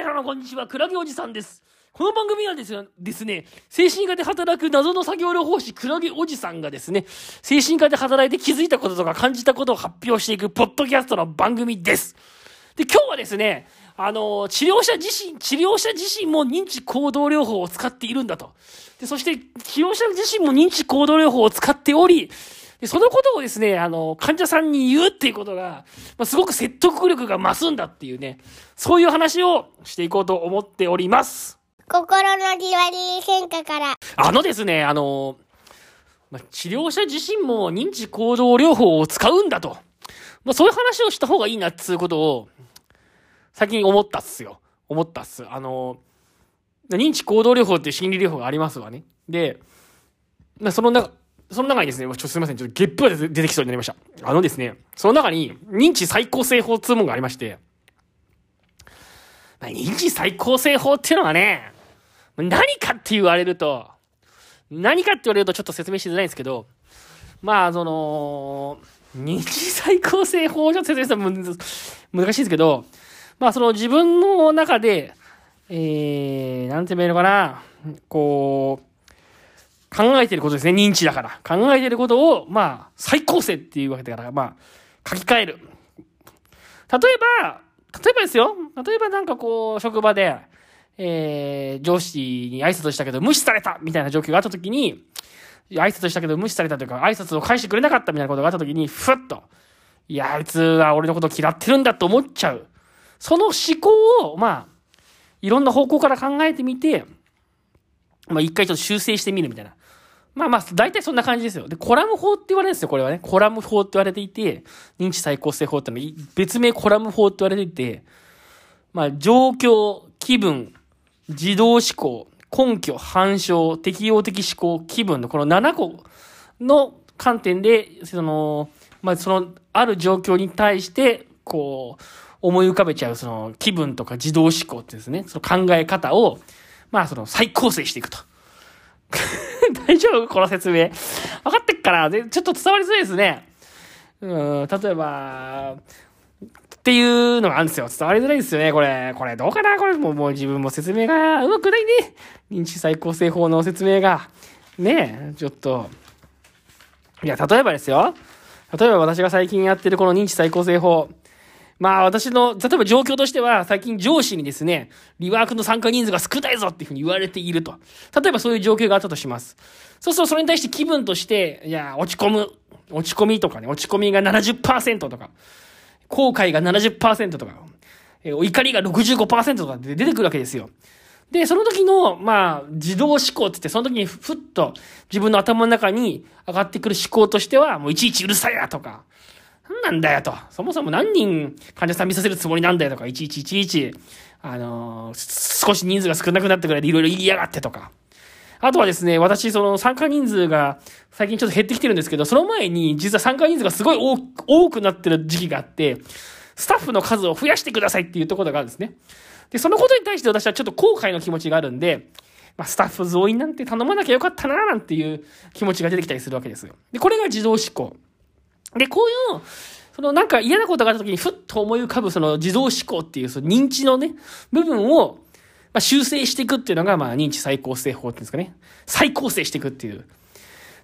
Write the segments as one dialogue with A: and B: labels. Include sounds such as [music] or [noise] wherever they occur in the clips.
A: 皆様こんにちは、クラゲおじさんです。この番組はですよですね、精神科で働く謎の作業療法士、クラゲおじさんがですね、精神科で働いて気づいたこととか感じたことを発表していくポッドキャストの番組です。で、今日はですね、あの、治療者自身、治療者自身も認知行動療法を使っているんだと。で、そして、治療者自身も認知行動療法を使っており、で、そのことをですね、あの、患者さんに言うっていうことが、まあ、すごく説得力が増すんだっていうね、そういう話をしていこうと思っております。
B: 心のリワリー変化から。
A: あのですね、あの、まあ、治療者自身も認知行動療法を使うんだと。まあ、そういう話をした方がいいなっつうことを、最近思ったっすよ。思ったっす。あの、認知行動療法っていう心理療法がありますわね。で、まあ、その中、その中にですね、ちょっとすみません、ちょっとゲップが出てきそうになりました。あのですね、その中に認知再構成法っていうものがありまして、まあ、認知再構成法っていうのはね、何かって言われると、何かって言われるとちょっと説明しづらいんですけど、まあ、その、認知再構成法をちょっと説明するの難しいんですけど、まあ、その自分の中で、えー、なんて言えばいいのかな、こう、考えてることですね。認知だから。考えてることを、まあ、再構成っていうわけだから、まあ、書き換える。例えば、例えばですよ。例えばなんかこう、職場で、えー、上司に挨拶したけど無視されたみたいな状況があった時に、挨拶したけど無視されたというか、挨拶を返してくれなかったみたいなことがあった時に、ふっと、いや、あいつは俺のこと嫌ってるんだと思っちゃう。その思考を、まあ、いろんな方向から考えてみて、まあ一回ちょっと修正してみるみたいな。まあまあ、大体そんな感じですよ。で、コラム法って言われるんですよ、これはね。コラム法って言われていて、認知再構成法っての別名コラム法って言われていて、まあ、状況、気分、自動思考、根拠、反証、適応的思考、気分のこの7個の観点で、その、まあ、その、ある状況に対して、こう、思い浮かべちゃう、その、気分とか自動思考ってですね、その考え方を、まあ、その、再構成していくと。[laughs] 大丈夫？この説明。分かってっかなでちょっと伝わりづらいですね。うん、例えば、っていうのがあるんですよ。伝わりづらいですよね、これ。これどうかな？これもうもう自分も説明がうまくないね。認知再構成法の説明が。ねえ、ちょっと。いや、例えばですよ。例えば私が最近やってるこの認知再構成法。まあ私の、例えば状況としては、最近上司にですね、リワークの参加人数が少ないぞっていうふうに言われていると。例えばそういう状況があったとします。そうするとそれに対して気分として、いや、落ち込む。落ち込みとかね、落ち込みが70%とか、後悔が70%とか、え怒りが65%とかで出てくるわけですよ。で、その時の、まあ、自動思考って言って、その時にふっと自分の頭の中に上がってくる思考としては、もういちいちうるさいなとか、なんなんだよと。そもそも何人患者さん見させるつもりなんだよとか、いちいちいちいち、あのー少し人数が少なくなったぐらいでいろいろ言いやがってとか。あとはですね、私、その参加人数が最近ちょっと減ってきてるんですけど、その前に実は参加人数がすごい多多くなってる時期があって、スタッフの数を増やしてくださいっていうところがあるんですね。で、そのことに対して私はちょっと後悔の気持ちがあるんで、まあ、スタッフ増員なんて頼まなきゃよかったななんていう気持ちが出てきたりするわけですよ。で、これが自動思考。で、こういう、そのなんか嫌なことがあった時にふっと思い浮かぶその自動思考っていうその認知のね、部分を、まあ、修正していくっていうのが、まあ、認知再構成法っていうんですかね。再構成していくっていう。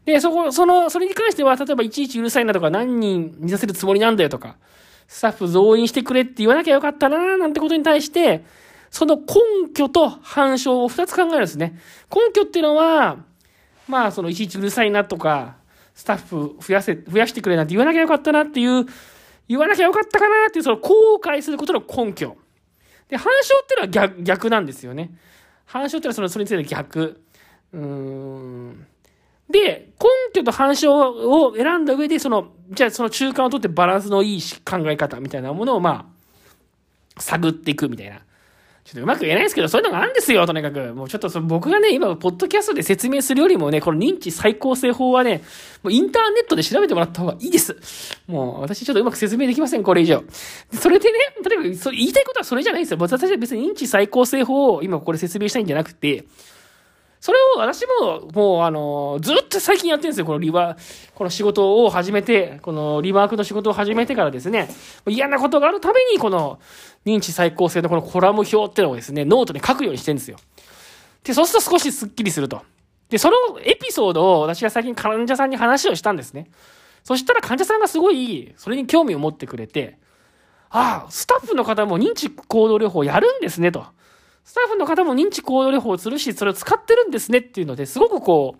A: で、そこ、その、それに関しては、例えばいちいちうるさいなとか、何人見させるつもりなんだよとか、スタッフ増員してくれって言わなきゃよかったななんてことに対して、その根拠と反証を二つ考えるんですね。根拠っていうのは、まあ、そのいちいちうるさいなとか、スタッフ増やせ、増やしてくれなんて言わなきゃよかったなっていう、言わなきゃよかったかなっていう、その後悔することの根拠。で、反証っていうのは逆、逆なんですよね。反証っていうのはその、それについての逆。うーん。で、根拠と反証を選んだ上で、その、じゃあその中間を取ってバランスのいい考え方みたいなものを、まあ、探っていくみたいな。ちょっとうまく言えないですけど、そういうのがあるんですよ、とにかく。もうちょっとその僕がね、今、ポッドキャストで説明するよりもね、この認知再構成法はね、もうインターネットで調べてもらった方がいいです。もう、私ちょっとうまく説明できません、これ以上。それでね、例えば、そ言いたいことはそれじゃないんですよ。私は別に認知再構成法を今ここで説明したいんじゃなくて、それを私も、もうあの、ずっと最近やってるんですよ、このリワーク、この仕事を始めて、このリワークの仕事を始めてからですね、嫌なことがあるために、この認知再構成のこのコラム表っていうのをですね、ノートに書くようにしてるんですよ。で、そうすると少しスッキリすると。で、そのエピソードを私が最近患者さんに話をしたんですね。そしたら患者さんがすごい、それに興味を持ってくれて、ああ、スタッフの方も認知行動療法やるんですね、と。スタッフの方も認知行動療法をするし、それを使ってるんですねっていうので、すごくこ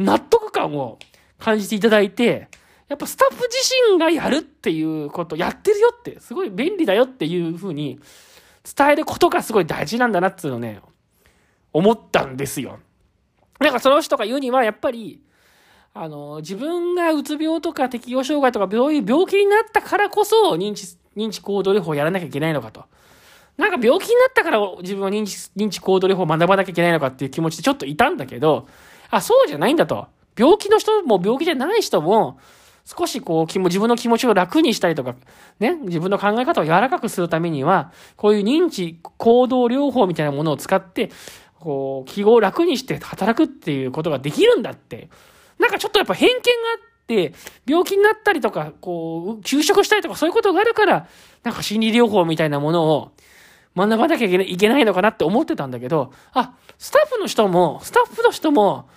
A: う、納得感を感じていただいて、やっぱスタッフ自身がやるっていうこと、やってるよって、すごい便利だよっていうふうに伝えることがすごい大事なんだなっていうのね、思ったんですよ。なんかその人が言うには、やっぱり、あの、自分がうつ病とか適応障害とかそういう病気になったからこそ認知、認知行動療法をやらなきゃいけないのかと。なんか病気になったから自分は認知、認知行動療法を学ばなきゃいけないのかっていう気持ちでちょっといたんだけど、あ、そうじゃないんだと。病気の人も病気じゃない人も、少しこう、自分の気持ちを楽にしたりとか、ね、自分の考え方を柔らかくするためには、こういう認知行動療法みたいなものを使って、こう、気を楽にして働くっていうことができるんだって。なんかちょっとやっぱ偏見があって、病気になったりとか、こう、休職したりとかそういうことがあるから、なんか心理療法みたいなものを、学ばなきゃいけないのかなって思ってたんだけど、あ、スタッフの人も、スタッフの人も、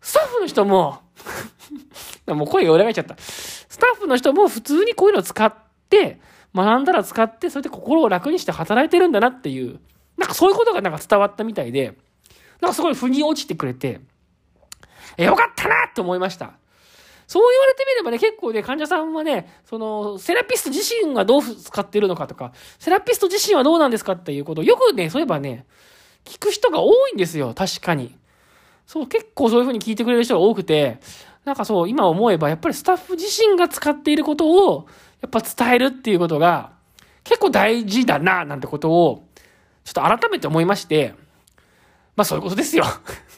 A: スタッフの人も [laughs] もう声が裏返っちゃった。スタッフの人も普通にこういうのを使って、学んだら使って、それで心を楽にして働いてるんだなっていう、なんかそういうことがなんか伝わったみたいで、なんかすごい腑に落ちてくれて、え、よかったなって思いました。そう言われてみればね、結構ね、患者さんはね、その、セラピスト自身がどう使っているのかとか、セラピスト自身はどうなんですかっていうことをよくね、そういえばね、聞く人が多いんですよ、確かに。そう、結構そういう風に聞いてくれる人が多くて、なんかそう、今思えば、やっぱりスタッフ自身が使っていることを、やっぱ伝えるっていうことが、結構大事だな、なんてことを、ちょっと改めて思いまして、まあそういうことですよ。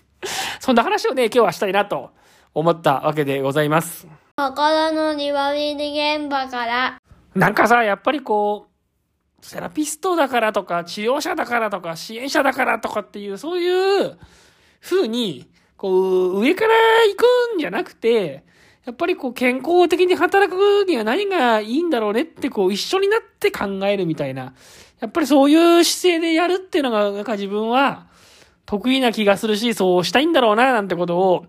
A: [laughs] そんな話をね、今日はしたいなと思ったわけでございます。
B: 心のリハビリ現場から。
A: なんかさ、やっぱりこう、セラピストだからとか、治療者だからとか、支援者だからとかっていう、そういう風に、こう、上から行くんじゃなくて、やっぱりこう、健康的に働くには何がいいんだろうねって、こう、一緒になって考えるみたいな。やっぱりそういう姿勢でやるっていうのが、なんか自分は得意な気がするし、そうしたいんだろうな、なんてことを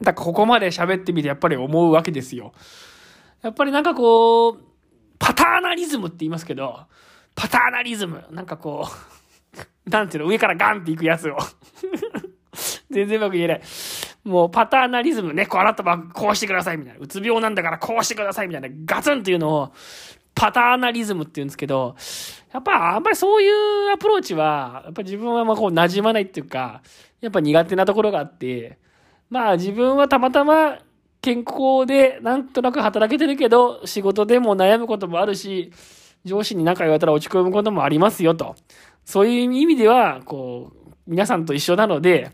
A: だからここまで喋ってみてやっぱり思うわけですよ。やっぱりなんかこう、パターナリズムって言いますけど、パターナリズム。なんかこう、[laughs] なんていうの、上からガンっていくやつを。[laughs] 全然うまく言えない。もうパターナリズムね、こうあなたはこうしてくださいみたいな。うつ病なんだからこうしてくださいみたいな。ガツンっていうのを、パターナリズムって言うんですけど、やっぱあんまりそういうアプローチは、やっぱ自分はまあこう馴染まないっていうか、やっぱ苦手なところがあって、まあ自分はたまたま健康でなんとなく働けてるけど、仕事でも悩むこともあるし、上司に何か言われたら落ち込むこともありますよと。そういう意味では、こう、皆さんと一緒なので、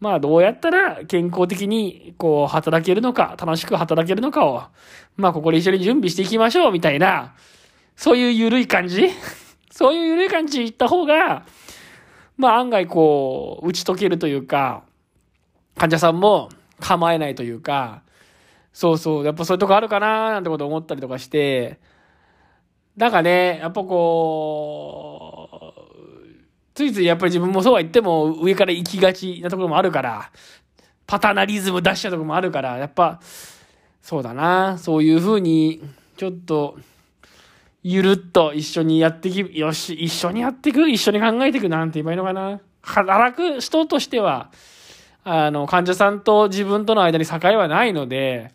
A: まあどうやったら健康的にこう働けるのか、楽しく働けるのかを、まあここで一緒に準備していきましょうみたいな、そういう緩い感じ？[laughs] そういう緩い感じでいった方が、まあ案外こう、打ち解けるというか、患者さんも構えないというか、そうそう、やっぱそういうとこあるかななんてこと思ったりとかして、なんかね、やっぱこう、ついついやっぱり自分もそうは言っても上から行きがちなところもあるから、パタナリズム出しちゃうところもあるから、やっぱ、そうだな、そういうふうに、ちょっと、ゆるっと一緒にやってき、よし、一緒にやっていく、一緒に考えていくなんて言えばいいのかな。働く人としては、あの、患者さんと自分との間に境はないので、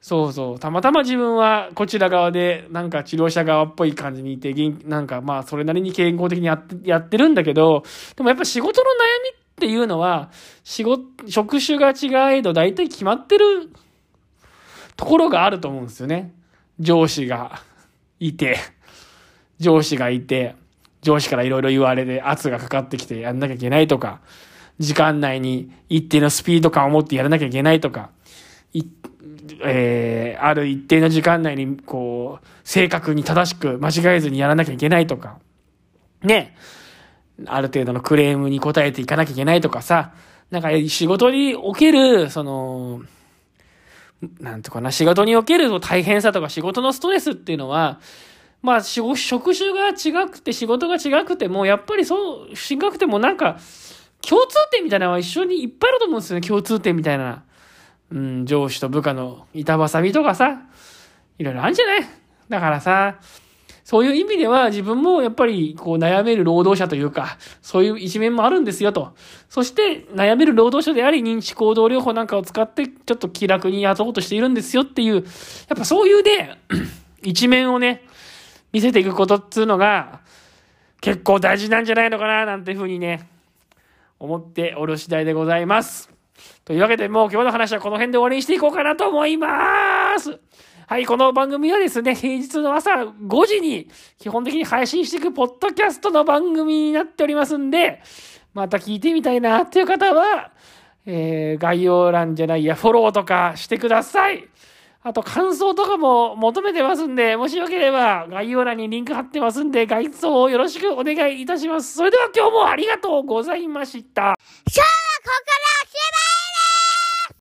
A: そうそう。たまたま自分はこちら側で、なんか治療者側っぽい感じにいて、なんかまあそれなりに健康的にやってやってるんだけど、でもやっぱ仕事の悩みっていうのは、仕事、職種が違えど大体決まってるところがあると思うんですよね。上司がいて、上司がいて、上司からいろいろ言われて圧がかかってきてやんなきゃいけないとか、時間内に一定のスピード感を持ってやらなきゃいけないとか、い、えー、ある一定の時間内に、こう、正確に正しく間違えずにやらなきゃいけないとか、ね。ある程度のクレームに応えていかなきゃいけないとかさ、なんか仕事における、その、なんとかな、仕事における大変さとか仕事のストレスっていうのは、まあ、職種が違くて仕事が違くても、やっぱりそう、違くてもなんか、共通点みたいなのは一緒にいっぱいあると思うんですよね、共通点みたいな。うん、上司と部下の板挟みとかさ、いろいろあるんじゃない？だからさ、そういう意味では自分もやっぱりこう悩める労働者というか、そういう一面もあるんですよと。そして悩める労働者であり認知行動療法なんかを使ってちょっと気楽に雇おうとしているんですよっていう、やっぱそういうね、[clears throat] 一面をね、見せていくことっつうのが結構大事なんじゃないのかななんていうふうにね、思っておる次第でございます。というわけでもう今日の話はこの辺で終わりにしていこうかなと思います。はい、この番組はですね、平日の朝5時に基本的に配信していくポッドキャストの番組になっておりますんで、また聞いてみたいなっていう方は、えー、概要欄じゃないや、フォローとかしてください。あと感想とかも求めてますんで、もしよければ概要欄にリンク貼ってますんで、概要をよろしくお願いいたします。それでは今日もありがとうございました。
B: 今日はここから